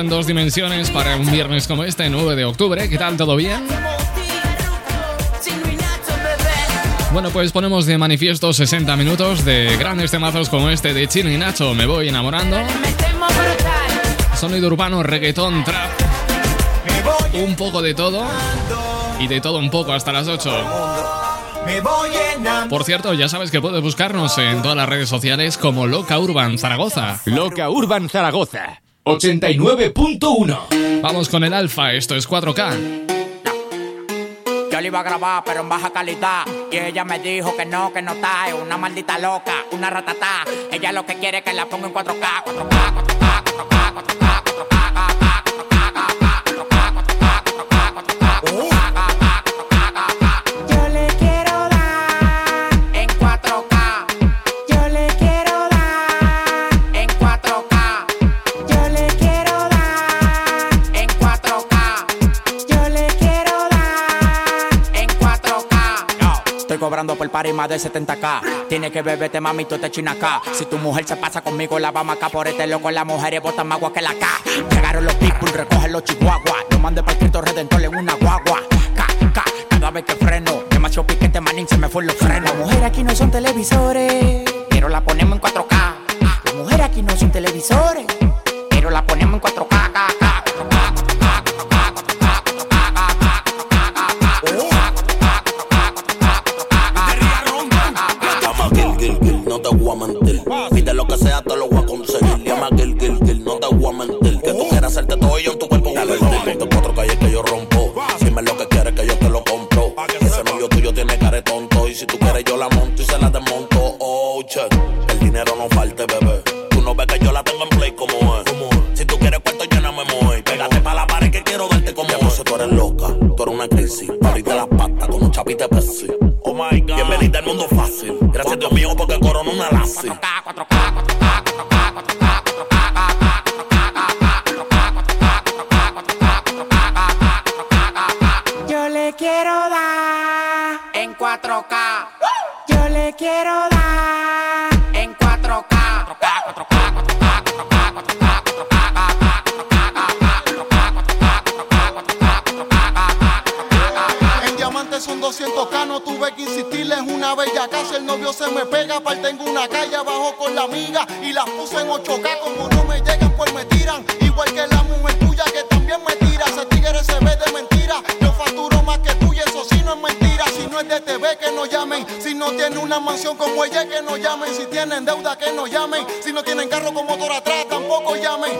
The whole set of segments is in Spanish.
En dos dimensiones para un viernes como este, 9 de octubre. ¿Qué tal? ¿Todo bien? Bueno, pues ponemos de manifiesto 60 minutos de grandes temazos como este de Chino y Nacho, Me Voy Enamorando. Sonido urbano, reggaetón, trap. Un poco de todo. Y de todo un poco hasta las 8. Por cierto, ya sabes que puedes buscarnos en todas las redes sociales como Loca Urban Zaragoza. Loca Urban Zaragoza. 89.1. Vamos con el alfa, esto es 4K. Yo le iba a grabar, pero en baja calidad. Y ella me dijo que no, que no está. Es una maldita loca, una ratata. Ella lo que quiere es que la ponga en 4K, 4K, 4K, 4K, 4K. Por par y de 70k. Tiene que beberte, mami, tú te china. Si tu mujer se pasa conmigo, la vamos acá por este loco. Las mujeres botan más agua que la K. Llegaron los people, recogen los chihuahuas. Lo mandé para Cristo Redentor en una guagua. K, K, cada vez que freno. Demasiado piquete, manín, se me fue los frenos. Mujeres aquí no son televisores, mentira. Si no es de TV, que no llamen. Si no tiene una mansión como ella, que no llamen. Si tienen deuda, que no llamen. Si no tienen carro con motor atrás, tampoco llamen.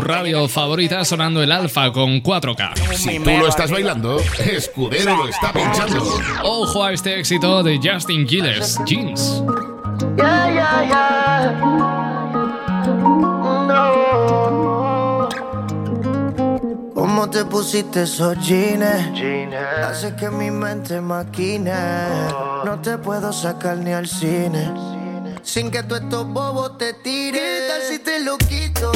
Tu radio favorita sonando el alfa con 4K. Si tú lo estás bailando, Escudero lo está pinchando. Ojo a este éxito de Justin Gilles, Jeans. ¿Cómo te pusiste esos jeans? Hace que mi mente maquine. No te puedo sacar ni al cine. Sin que tú estos bobos te tires. ¿Qué tal si te lo quito?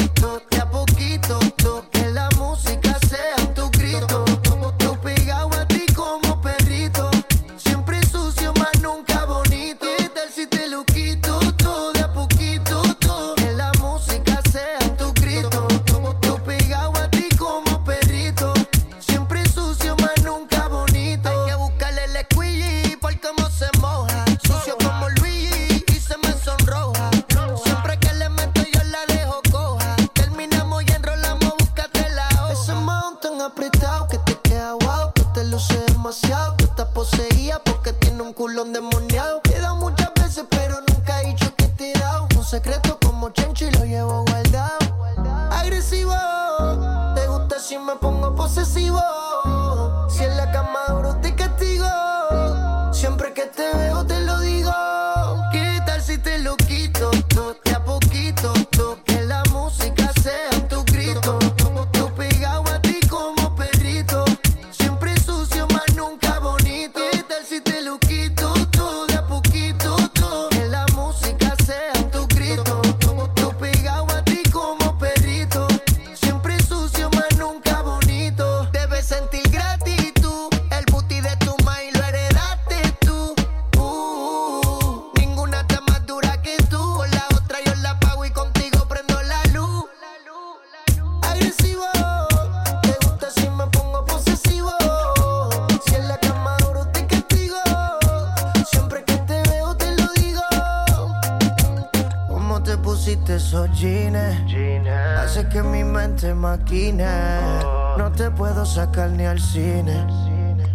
No te puedo sacar ni al cine.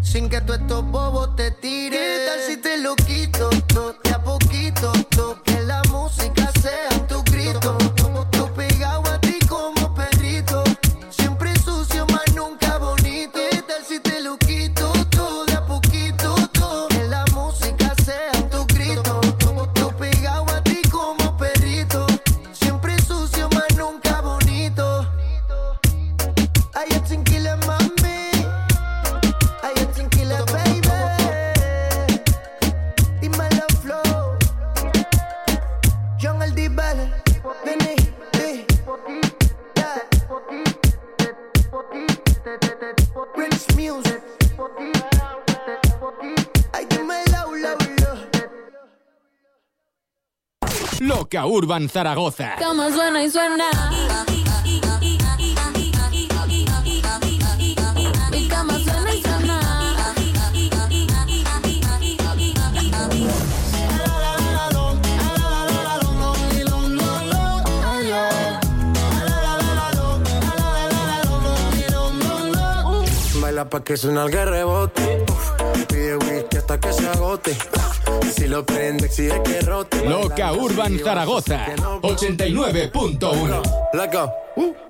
Sin que tú estos bobos te tires. Tal si te lo quito? Todo, de a poquito, todo, que la música sea tu grito. Urban Zaragoza. Como suena y suena. Baila pa' que suena el rebote. Pide whisky hasta que se agote si lo prende, exige que rote. Loca Urban Zaragoza, 89.1. Let's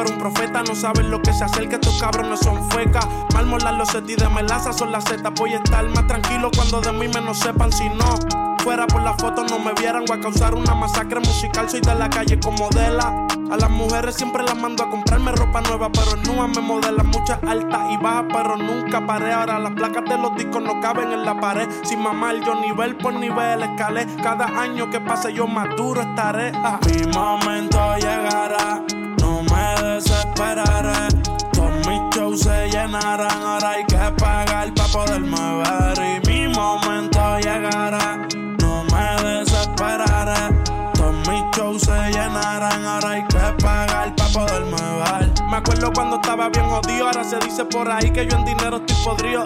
fuera un profeta. No saben lo que se acerca, estos cabrones son fecas. Malmolar los y de melaza son las zetas. Voy a estar más tranquilo cuando de mí menos sepan. Si no, fuera por la foto no me vieran. Voy a causar una masacre musical. Soy de la calle como modela. A las mujeres siempre las mando a comprarme ropa nueva, pero en me modelan muchas altas y bajas, pero nunca paré. Ahora las placas de los discos no caben en la pared. Sin mamar, yo nivel por nivel escalé. Cada año que pase yo más duro estaré. Mi momento llegará desesperaré. Todos mis shows se llenarán, ahora hay que pagar para poderme ver y mi momento llegará. No me desesperaré. Todos mis shows se llenarán, ahora hay que pagar para poderme ver. Me acuerdo cuando estaba bien jodido, ahora se dice por ahí que yo en dinero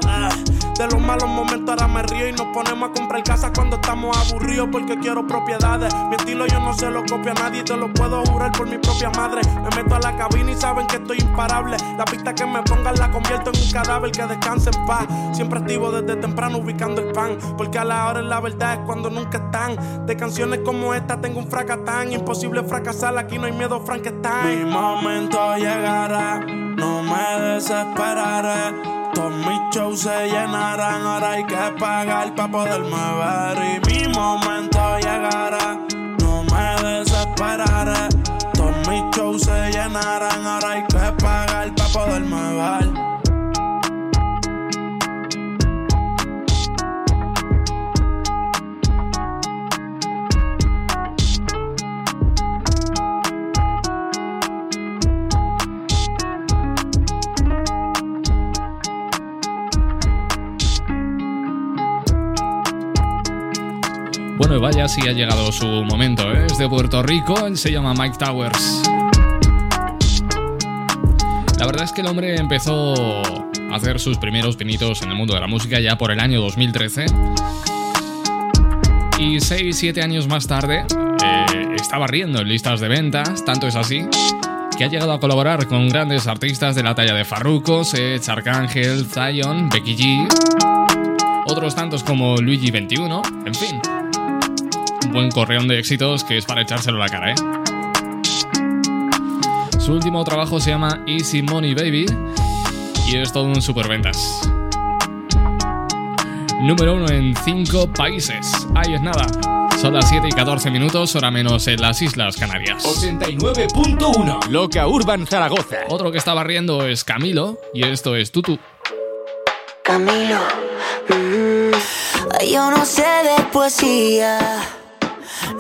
Ah. De los malos momentos ahora me río y nos ponemos a comprar casas cuando estamos aburridos porque quiero propiedades. Mi estilo yo no se lo copio a nadie, te lo puedo jurar por mi propia madre. Me meto a la cabina y saben que estoy imparable. La pista que me pongan la convierto en un cadáver que descanse en paz. Siempre activo desde temprano ubicando el pan, porque a la hora la verdad es cuando nunca están. De canciones como esta tengo un fracatán, imposible fracasar, aquí no hay miedo Frankenstein. Mi momento llegará, no me desesperaré. Todos mis shows se llenarán, ahora hay que pagar para poderme ver y mi momento llegará. No me desesperaré. Todos mis shows se llenarán, ahora hay que pagar para poderme ver. Bueno, y vaya si ha llegado su momento, ¿eh? es de Puerto Rico, él se llama Mike Towers. La verdad es que el hombre empezó a hacer sus primeros pinitos en el mundo de la música ya por el año 2013. Y 6-7 años más tarde eh, estaba riendo en listas de ventas, tanto es así que ha llegado a colaborar con grandes artistas de la talla de Farruko, Seth, Arcángel, Zion, Becky G, otros tantos como Luigi 21, en fin. Un buen correón de éxitos que es para echárselo a la cara, ¿eh? Su último trabajo se llama Easy Money Baby y es todo un superventas. Número uno en 5 países. Ahí es nada. Son las 7 y 14 minutos, hora menos en las Islas Canarias. 89.1 Loca Urban Zaragoza. Otro que está barriendo es Camilo y esto es Tutu. Camilo, mm, yo no sé de poesía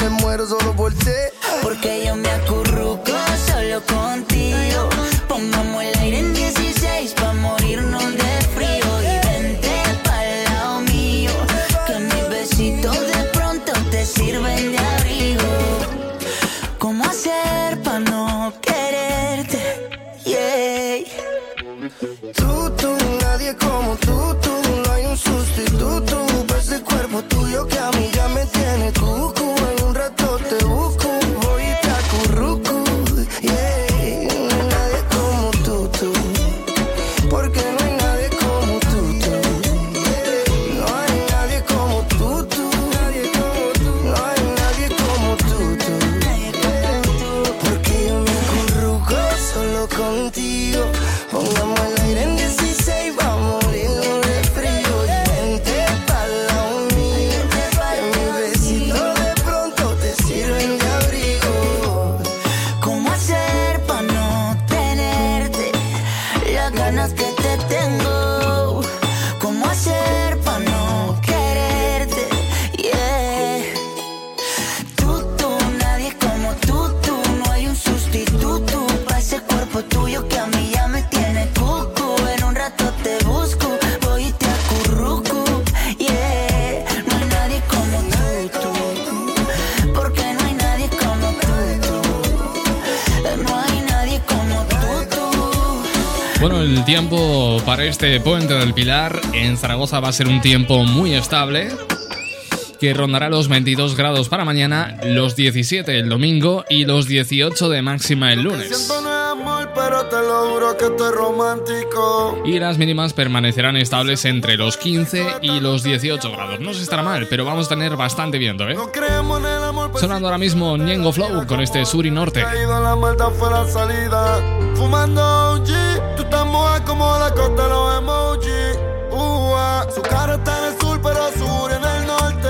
me muero solo por ti. Porque yo me este puente del Pilar en Zaragoza va a ser un tiempo muy estable que rondará los 22 grados para mañana, los 17 el domingo y los 18 de máxima el lunes. Y las mínimas permanecerán estables entre los 15 y los 18 grados. No se estará mal, pero vamos a tener bastante viento, ¿eh? Pues Sonando ahora mismo Ñengo Flow con este sur y norte. Fumando Como la costa los emojis. Ua, Su cara está en el sur, pero sur en el norte.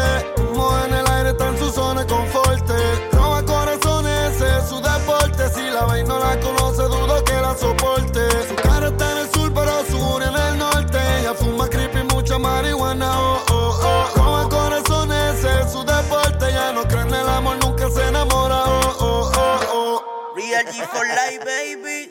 Humo en el aire, está en su zona de confort. Roba corazones, ese es su deporte. Si la veis no la conoce, dudo que la soporte. Su cara está en el sur, pero sur en el norte. Ella fuma creepy, mucha marihuana. Oh, oh, oh. Roba corazones, ese es su deporte. Ya no cree en el amor, nunca se enamora. Oh, oh, oh, oh. Real G for life, baby.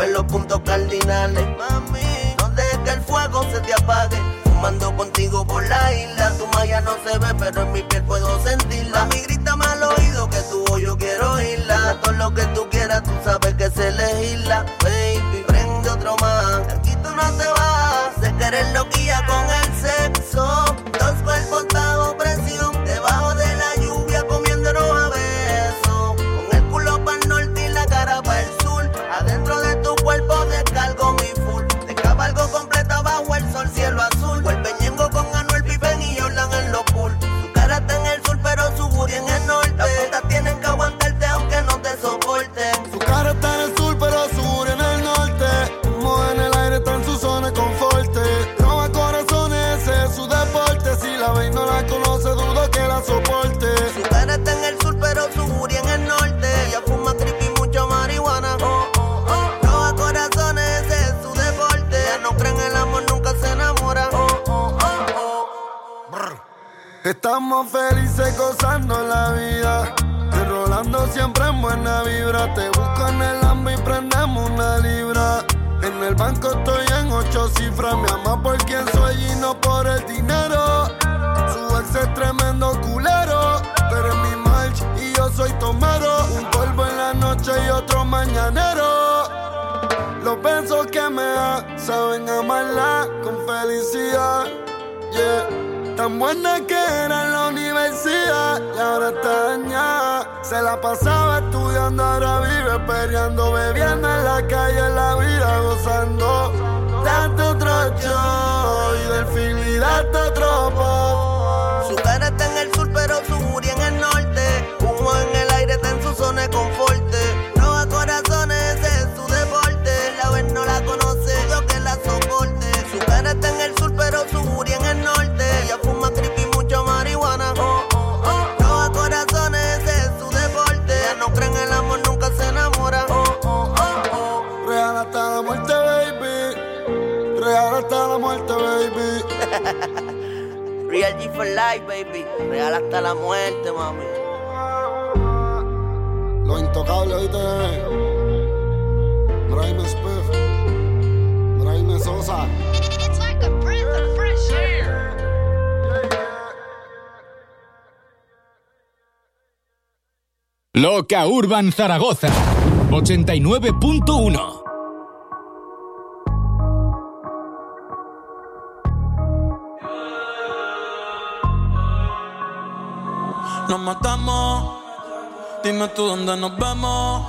Rompe los puntos cardinales, mami. No dejes que el fuego se te apague. Fumando contigo por la isla. Tu malla no se ve, pero en mi piel puedo sentirla. Mami, grítame al oído que tu voz yo quiero oírla. Todo lo que tú quieras, tú sabes que se elegirla. Baby, prende otro más. Aquí tú no te vas. Sé que eres loquilla con el sexo. Ocho cifras. Me ama por quien soy y no por el dinero. Su ex es tremendo culero. Pero eres mi march y yo soy tomero. Un polvo en la noche y otro mañanero. Los besos que me da saben amarla con felicidad. Yeah. Tan buena que era en la universidad y ahora está dañada. Se la pasaba estudiando, ahora vive peleando, bebiendo en la calle, la vida gozando. Show y del film y. Real G for life, baby. Real hasta la muerte, mami. Lo intocable, oíste. Braime Spiff. Braime Sosa. Loca Urban Zaragoza 89.1 Nos matamos, dime tú dónde nos vemos.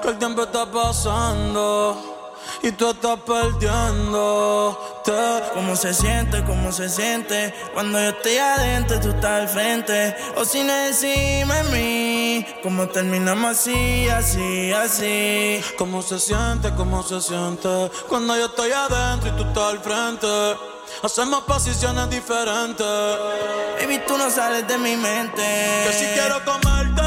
Que el tiempo está pasando y tú estás perdiendo. ¿Cómo se siente? ¿Cómo se siente? Cuando yo estoy adentro, tú estás al frente. O sin encima de mí. ¿Cómo terminamos así, así, así? ¿Cómo se siente? ¿Cómo se siente? Cuando yo estoy adentro y tú estás al frente. Hacemos posiciones diferentes. Baby, tú no sales de mi mente. Que si quiero comerte,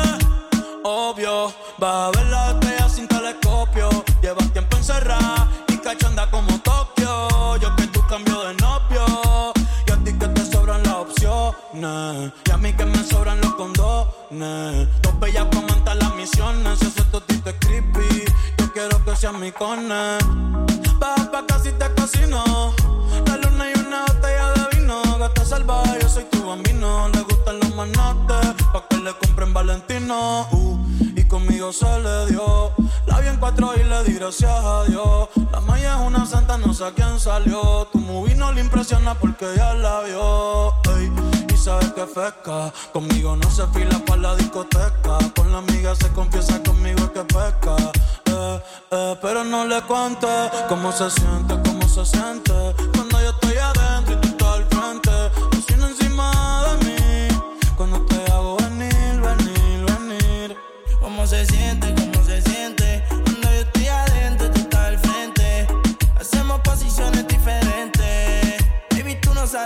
obvio. Vas a ver la estrella sin telescopio. Llevas tiempo encerrada y cachanda como Tokio. Yo que tú cambio de novio. Y a ti que te sobran las opciones. Y a mí que me sobran los condones. Dos bellas comentan las misiones. Si ese totito es creepy, yo quiero que sea mi cone. Baja pa' casi te cocino. Se le dio. La vi en cuatro y le di gracias a Dios. La maya es una santa, no sé a quién salió. Tu movie no le impresiona porque ya la vio. Y sabes que pesca. Conmigo no se fila pa' la discoteca. Con la amiga se confiesa conmigo es que pesca. Eh, eh, pero no le cuente cómo se siente, cómo se siente.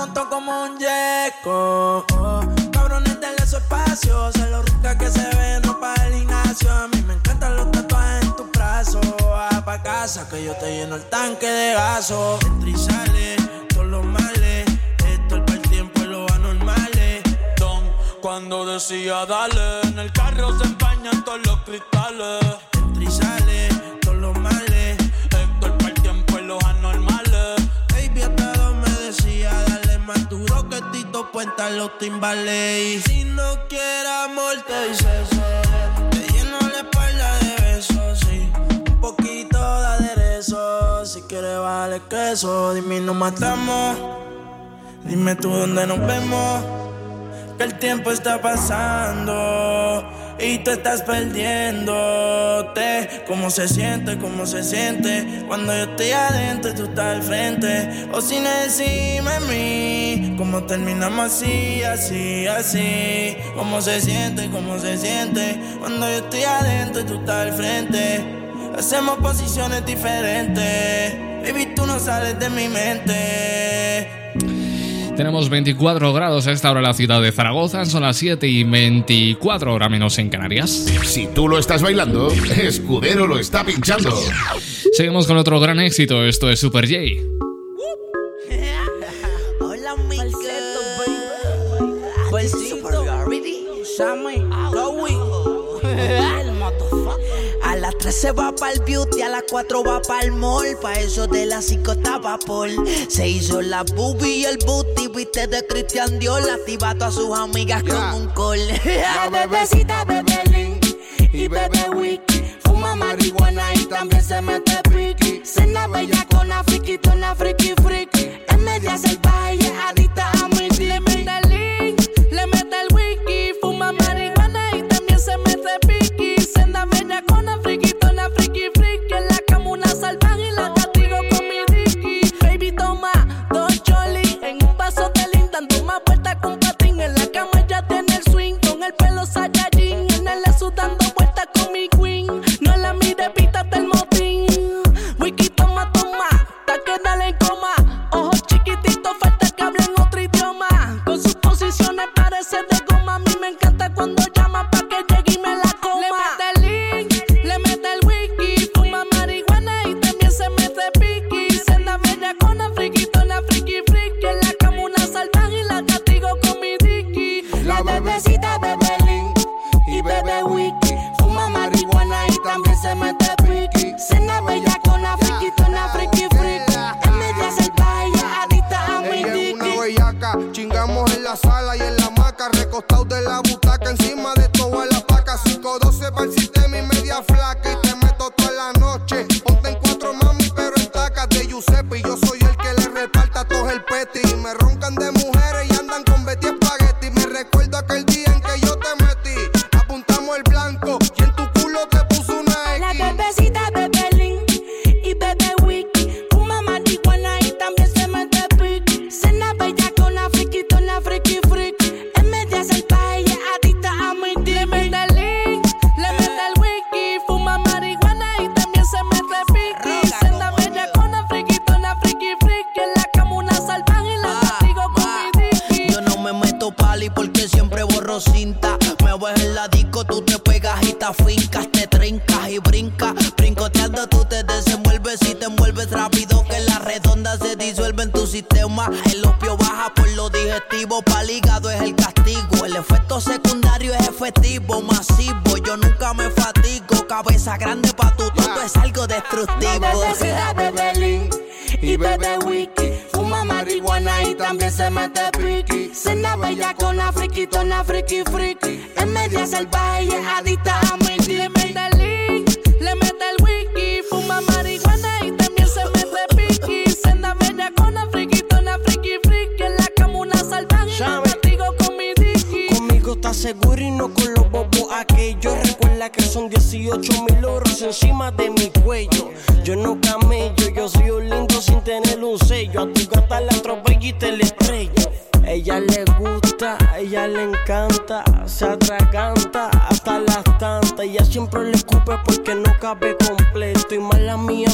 montó como un yeco. Oh, cabrones, denle su espacio. Se lo rica que se ve en ropa del gimnasio. A mí me encantan los tatuajes en tus brazos. Va pa' casa que yo te lleno el tanque de gaso. Entra todos los males. Esto es para el tiempo y los anormales. Don, cuando decía dale, en el carro se empañan todos los cristales. Entra más duro que Tito Puenta los timbales. Y si no quieres amor, te dice. Te lleno la espalda de besos, sí. Un poquito de aderezo. Si quieres, vale queso. Dime, nos matamos. Dime tú dónde nos vemos. Que el tiempo está pasando. Y tú estás perdiéndote. ¿Cómo se siente? ¿Cómo se siente? Cuando yo estoy adentro y tú estás al frente. O sin decirme a mí, ¿cómo terminamos así, así, así? ¿Cómo se siente? ¿Cómo se siente? Cuando yo estoy adentro y tú estás al frente. Hacemos posiciones diferentes. Baby, tú no sales de mi mente. Tenemos 24 grados a esta hora en la ciudad de Zaragoza, son las 7 y 24 hora menos en Canarias. Si tú lo estás bailando, Escudero lo está pinchando. Seguimos con otro gran éxito, esto es Super J. Hola, mi baby. se va para el beauty, a las 4 va para el mall. Pa' eso de las 5 estaba Paul Se hizo la boobie y el booty, viste de Cristian Dior. Activado a sus amigas yeah. con un call. La bebecita bebe link y bebe wiki. Fuma marihuana y también se mete piqui. Cena bella con la friki, tona friki friki. Es media salvaje y es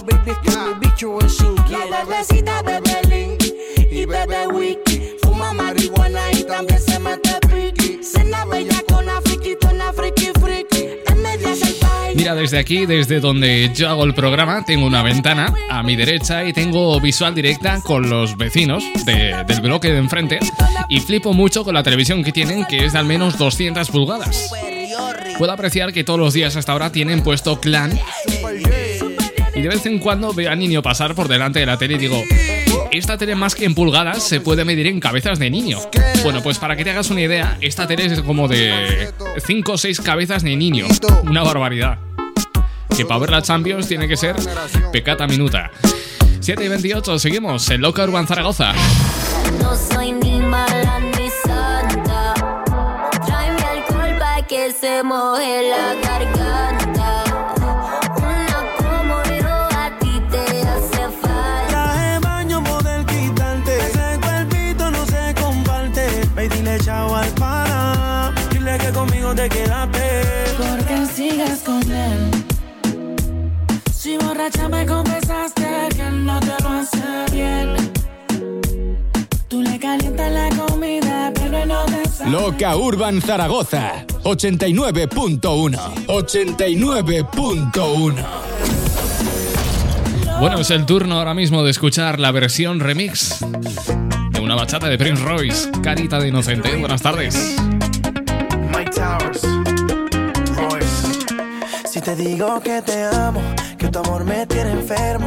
baby, es que mi bicho es inquieto. La bebecita bebe link y bebe wiki. Fuma marihuana y también se mete piqui. Cena bella con la friki, tona friki friki. En media salvaje. Mira, desde aquí, desde donde yo hago el programa, tengo una ventana a mi derecha y tengo visual directa con los vecinos de- del bloque de enfrente y flipo mucho con la televisión que tienen, que es de al menos 200 pulgadas. Puedo apreciar que todos los días hasta ahora tienen puesto clan y de vez en cuando veo a niño pasar por delante de la tele y digo, esta tele más que en pulgadas se puede medir en cabezas de niño. Bueno, pues para que te hagas una idea, esta tele es como de 5 o 6 cabezas de niño. Una barbaridad. Que para ver la Champions tiene que ser pecata minuta. 7 y 28, seguimos en Loca Urban Zaragoza. No soy ni mala ni santa. Tráeme alcohol pa' que se moje dile Loca Urban Zaragoza 89.1 89.1 Bueno, es el turno ahora mismo de escuchar la versión remix de una bachata de Prince Royce, Carita de Inocente. Buenas tardes. Mike Towers, Royce. Si te digo que te amo, que tu amor me tiene enfermo,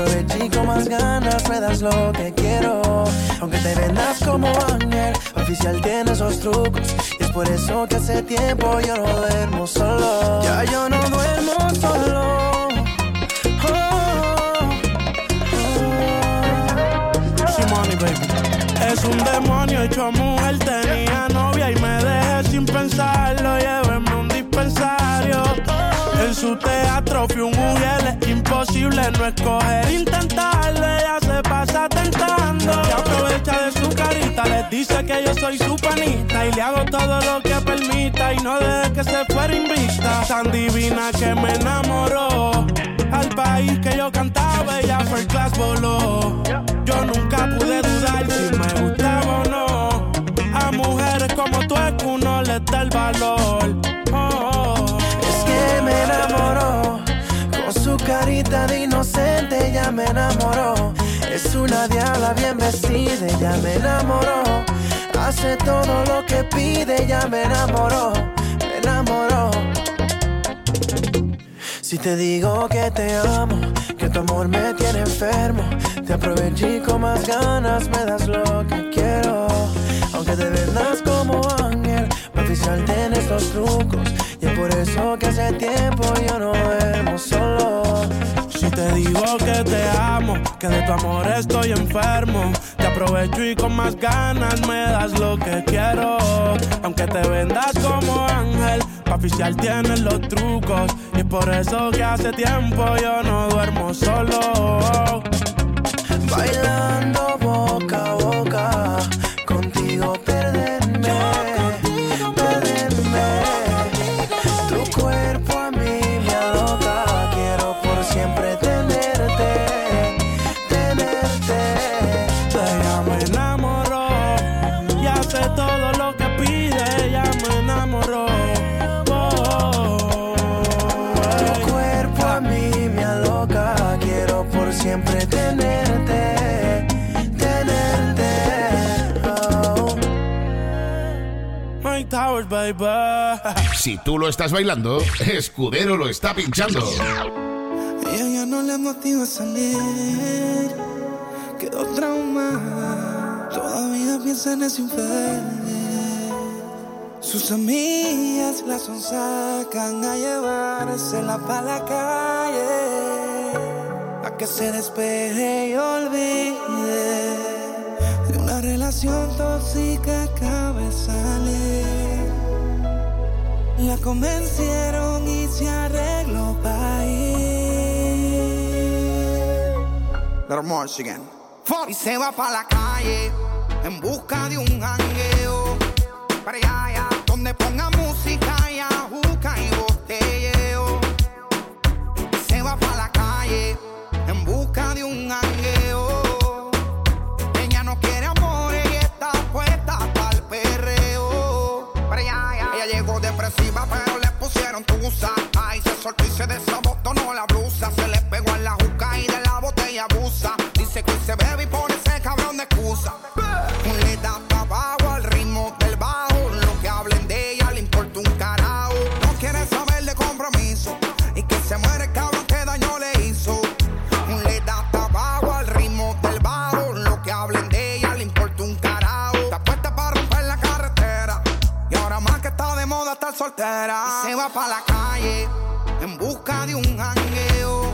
aproveché con más ganas me lo que quiero. Aunque te vendas como ángel, oficial tiene esos trucos. Y es por eso que hace tiempo yo no duermo solo. Ya yo no duermo solo. Es un demonio hecho mujer, tenía novia y me dejé sin pensarlo. Llévenme un dispensario. En su teatro fui un mujer, imposible no escoger, intentarlo. Ella se pasa tentando. Se aprovecha de su carita, les dice que yo soy su panita. Y le hago todo lo que permita y no deje que se fuera invicta. Tan divina que me enamoró. Al país que yo cantaba, ella fue class voló. Yo nunca pude dudar si me gustaba o no. A mujeres como tú es que uno les da el valor. De inocente ya me enamoró. Es una diabla bien vestida, ya me enamoró. Hace todo lo que pide, ya me enamoró, me enamoró. Si te digo que te amo, que tu amor me tiene enfermo, te aproveché con más ganas me das lo que quiero. Aunque te vendas como ángel, oficial tienes los trucos. Y es por eso que hace tiempo yo no duermo solo. Si te digo que te amo, que de tu amor estoy enfermo, te aprovecho y con más ganas me das lo que quiero. Aunque te vendas como ángel, pa' oficial tienes los trucos. Y es por eso que hace tiempo yo no duermo solo. Bailando Baby. Si tú lo estás bailando, Escudero lo está pinchando. Ella ya no le motiva a salir. Quedó traumada. Todavía piensa en ese infeliz. Sus amigas la sonsacan a llevársela para la calle. A que se despeje y olvide de una relación tóxica de salir. La convencieron y se arregló para ir. Little again. Y se va para la calle en busca de un jangueo. Para allá, allá, donde ponga música y ajuca y botelleo. Y se va para la calle depresiva, pero le pusieron tusa. Ay, se soltó y se desabotonó la va para la calle en busca de un jangueo.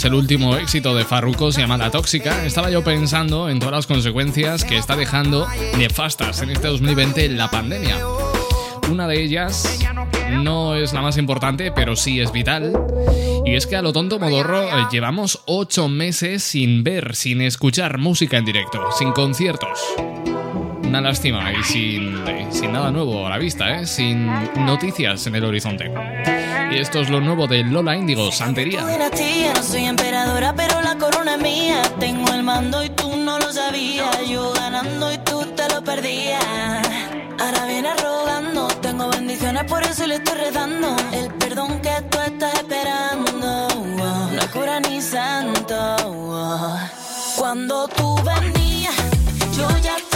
es el último éxito de Farruko, se llama La Tóxica, estaba yo pensando en todas las consecuencias que está dejando nefastas en este 2020 la pandemia. Una de ellas no es la más importante, pero sí es vital. Y es que a lo tonto modorro eh, llevamos 8 meses sin ver, sin escuchar música en directo, sin conciertos. Una lástima y sin, sin nada nuevo a la vista, ¿eh? sin noticias en el horizonte. Y esto es lo nuevo de Lola Índigo, Santería. El perdón que tú estás esperando, Cuando tú venías, yo ya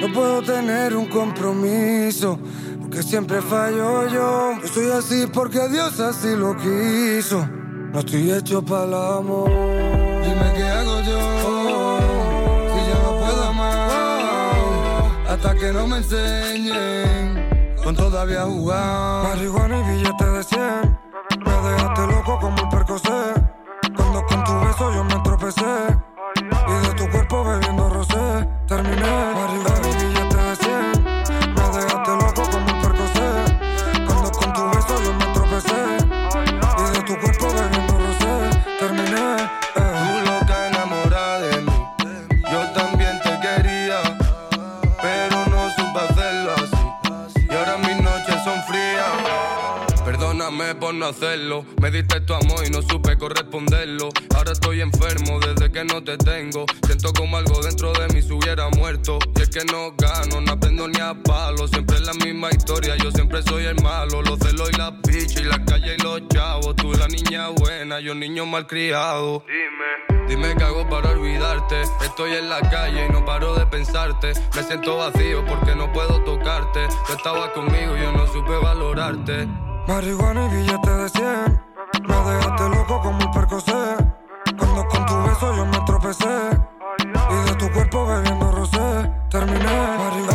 No puedo tener un compromiso, porque siempre fallo yo. Estoy así porque Dios así lo quiso. No estoy hecho para el amor. Dime qué hago yo, si ya no puedo amar, hasta que no me enseñen con todavía jugar. Marihuana y billetes me dejaste loco como el percocé. Cuando con tu beso yo me tropecé. Me diste tu amor y no supe corresponderlo. Ahora estoy enfermo desde que no te tengo. Siento como algo dentro de mí se hubiera muerto. Y es que no gano, no aprendo ni a palo. Siempre es la misma historia, yo siempre soy el malo. Los celos y las bichas y la calle y los chavos. Tú la niña buena, yo niño malcriado. Dime. Dime qué hago para olvidarte. Estoy en la calle y no paro de pensarte. Me siento vacío porque no puedo tocarte. Tú estabas conmigo y yo no supe valorarte. Marihuana y billete de 100. Me dejaste loco como el percocé. Cuando con tu beso yo me tropecé. Y de tu cuerpo bebiendo rosé. Terminé. Marihuana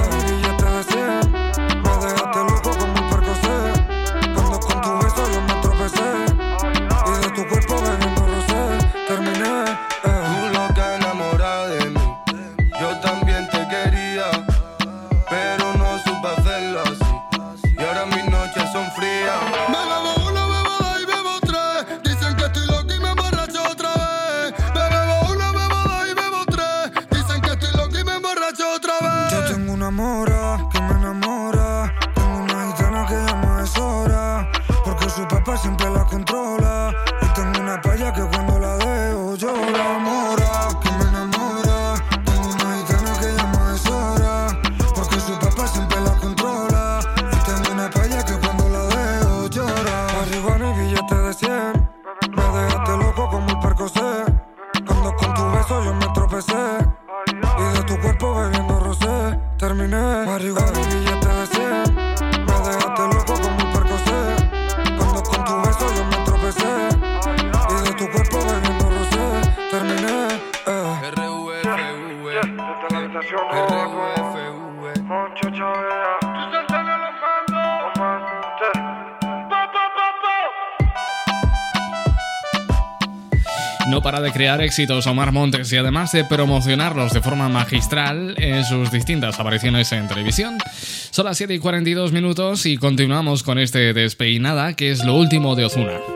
crear éxitos Omar Montes y además de promocionarlos de forma magistral en sus distintas apariciones en televisión. Son las 7 y 42 minutos y continuamos con este despeinada que es lo último de Ozuna.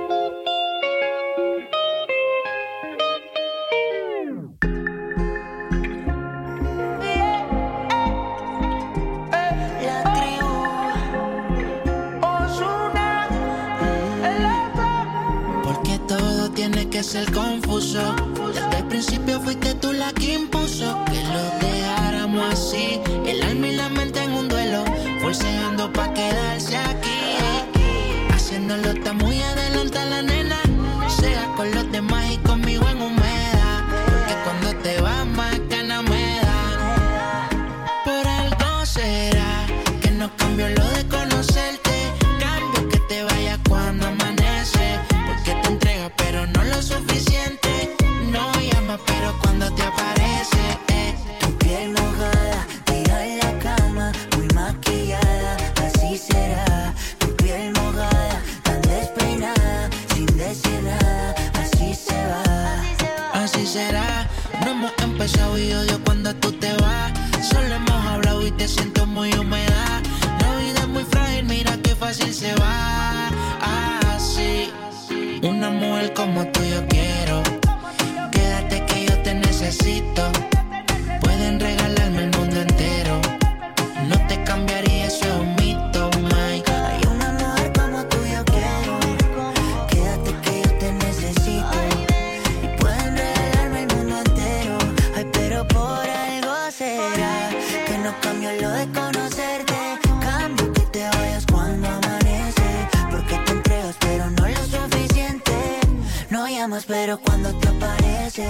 pero cuando te aparece.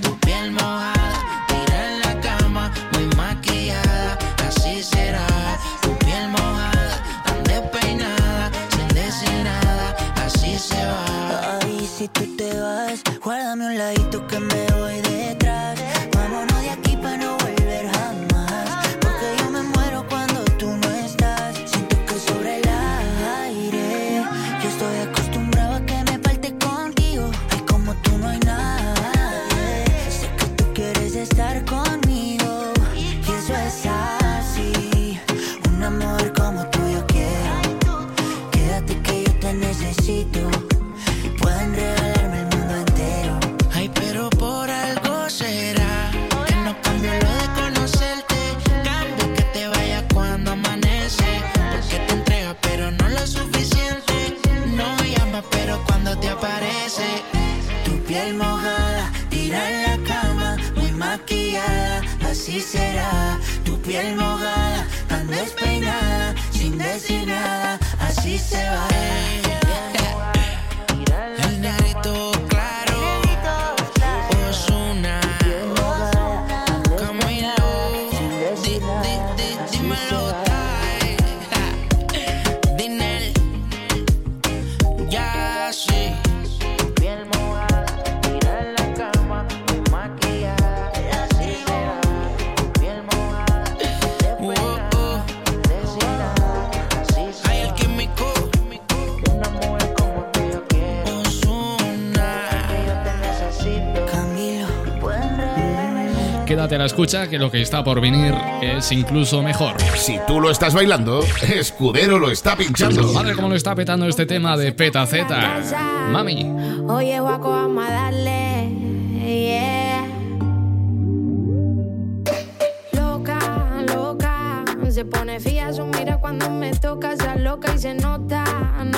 Tu piel mojada, tira en la cama, muy maquillada, así será Tu piel mojada, tan despeinada, sin decir nada, así se va Ay, si tú te vas, guárdame un ladito que me voy de así la escucha que lo que está por venir es incluso mejor. Si tú lo estás bailando, Escudero lo está pinchando. Madre, cómo lo está petando este tema de Peta Z. Mami. Oye, guaco, vamos a darle. Yeah. Loca, loca. Se pone fía su mira cuando me toca. Se loca y se nota, nota.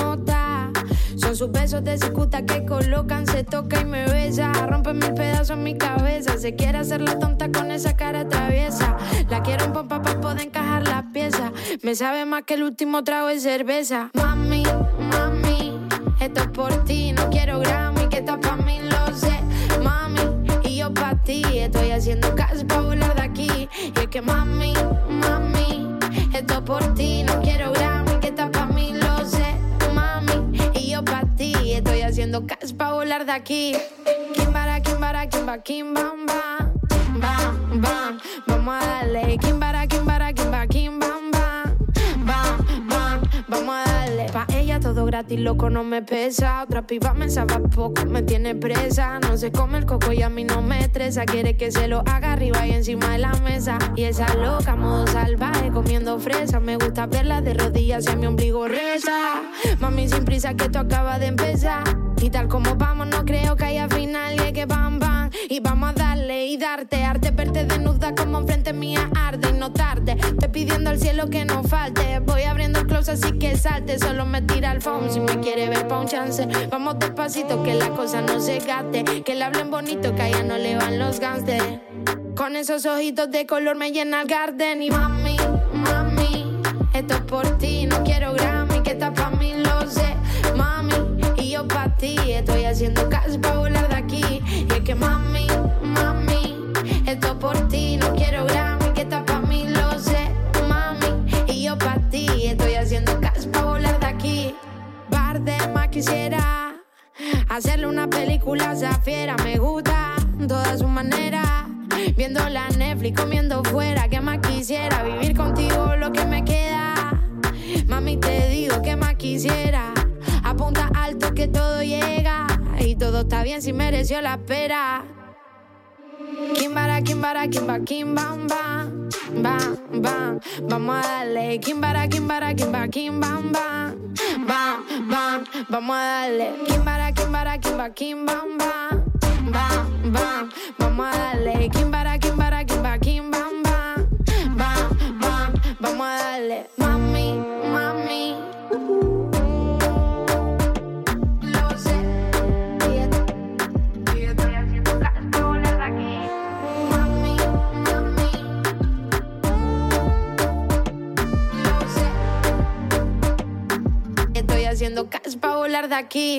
Sus besos de cicuta que colocan. Se toca y me besa. Rompe mil pedazos en mi cabeza. Se quiere hacer la tonta con esa cara traviesa. La quiero en pompa para poder encajar las piezas. Me sabe más que el último trago de cerveza. Mami, mami. Esto es por ti, no quiero Grammy, que estás pa' mí, lo sé, mami. Y yo pa' ti, estoy haciendo caso pa' volar de aquí. Y es que mami, mami, esto es por ti, no quiero Grammy, que estás pa' mí, lo sé, mami. Y yo pa' ti, haciendo caso pa' volar de aquí. Kimbara, kimbara, kimba, kim, bam, bam, bam, bam. Vamos a darle, kimbara, todo gratis, loco, no me pesa. Otra piba me sabe poco, me tiene presa. No se come el coco y a mí no me estresa. Quiere que se lo haga arriba y encima de la mesa. Y esa loca, modo salvaje, comiendo fresa. Me gusta verla de rodillas a mi ombligo reza. Mami, sin prisa que esto acaba de empezar. Y tal como vamos, no creo que haya final. Y que bam, bam. Y vamos a darle y darte. Arte verte desnuda como enfrente mía arde y no tarde. Pidiendo al cielo que no falte. Voy abriendo el close así que salte. Solo me tira el phone si me quiere ver pa' un chance. Vamos despacito que la cosa no se gaste. Que le hablen bonito que a ella no le van los gangsters. Con esos ojitos de color me llena el garden. Y mami, mami, esto es por ti. No quiero Grammy, que está pa' mí, lo sé. Mami, y yo pa' ti. Estoy haciendo caso pa' volar de aquí. Y es que mami, mami, esto es por ti. No quisiera hacerle una película zafiera. Me gusta toda su manera. Viendo la Netflix, comiendo fuera. Que más quisiera vivir contigo lo que me queda. Mami, te digo que más quisiera. Apunta alto que todo llega. Y todo está bien si mereció la espera. Kimbara, kimbara, kimba, kim, bam, bam. Vamos a darle. Kimbara, kimbara, kimba, kim, bam, bam. Vamos a darle. Kimbara, kimbara, kimba, kim, bam, bam. Bam, bam. Vamos a darle. Kimbara,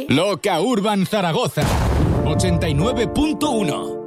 Loca Urban Zaragoza 89.1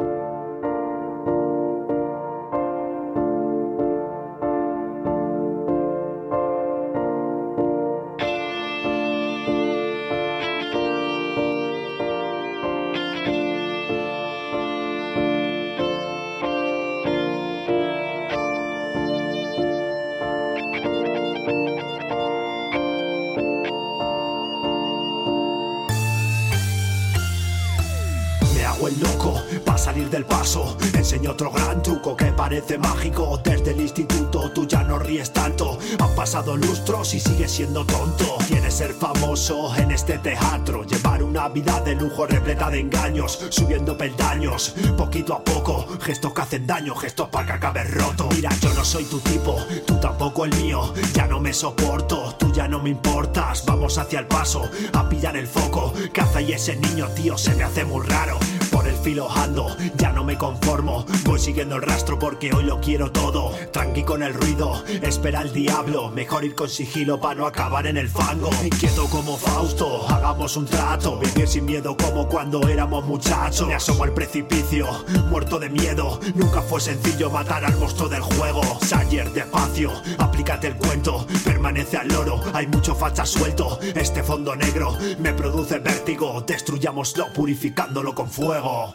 parece mágico. Desde el instituto tú ya no ríes tanto. Han pasado lustros y sigues siendo tonto. Quieres ser famoso en este teatro. Llevar una vida de lujo repleta de engaños. Subiendo peldaños, poquito a poco. Gestos que hacen daño, gestos para que acabe roto. Mira, yo no soy tu tipo, tú tampoco el mío. Ya no me soporto, tú ya no me importas. Vamos hacia el paso, a pillar el foco. Caza y ese niño, tío, se me hace muy raro. Por el filo ando, ya no me conformo. Voy siguiendo el rastro porque hoy lo quiero todo. Tranqui con el ruido, espera el diablo. Mejor ir con sigilo para no acabar en el fango. Inquieto como Fausto, hagamos un trato. Vivir sin miedo como cuando éramos muchachos. Me asomo al precipicio, muerto de miedo. Nunca fue sencillo matar al monstruo del juego. Sayer, despacio, aplícate el cuento. Permanece al loro, hay mucho facha suelto. Este fondo negro me produce vértigo. Destruyámoslo purificándolo con fuego.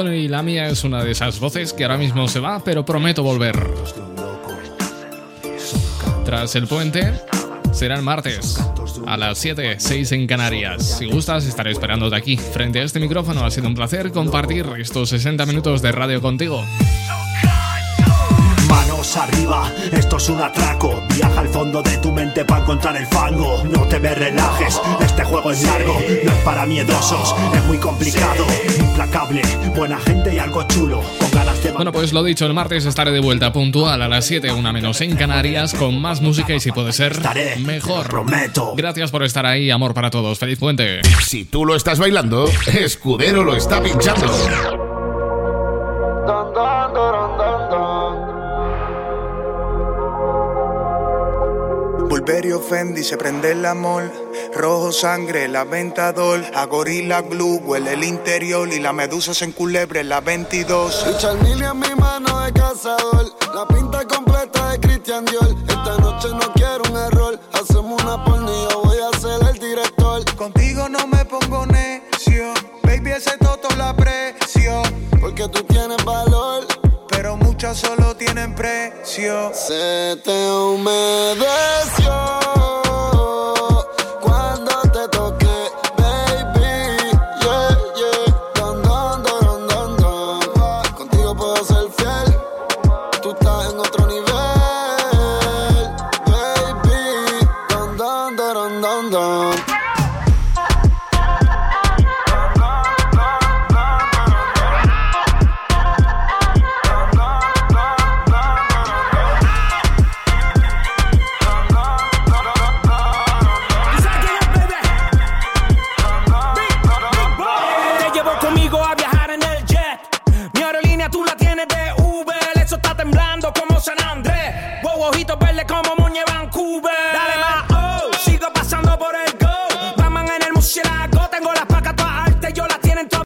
Bueno, y la mía es una de esas voces que ahora mismo se va, pero prometo volver. Tras el puente, será el martes. A las 7, 6 en Canarias. Si gustas, estaré esperándote aquí. Frente a este micrófono ha sido un placer compartir estos 60 minutos de radio contigo. Manos arriba, esto es un atraco. Viaja al fondo de tu mente para encontrar el fango. No te me relajes, este juego es largo. No es para miedosos, es muy complicado. Implacable, buena gente y algo chulo. Con ganas de Bueno, pues lo dicho, el martes estaré de vuelta puntual a las 7, una menos en Canarias, con más música y si puede ser, mejor. Prometo. Gracias por estar ahí, amor para todos. Feliz puente. Si tú lo estás bailando, Escudero lo está pinchando. Bulberio Fendi se prende el amor. Rojo sangre, la ventador. A gorila glue huele el interior. Y la medusa se enculebre la 22. Richard Mille en mi mano de cazador. La pinta completa de Christian Dior. Esta noche no quiero un error. Hacemos una yo voy a ser el director. Contigo no me pongo necio. Baby, ese toto la aprecio. Porque tú tienes valor. Solo tienen precio. Se te humedeció.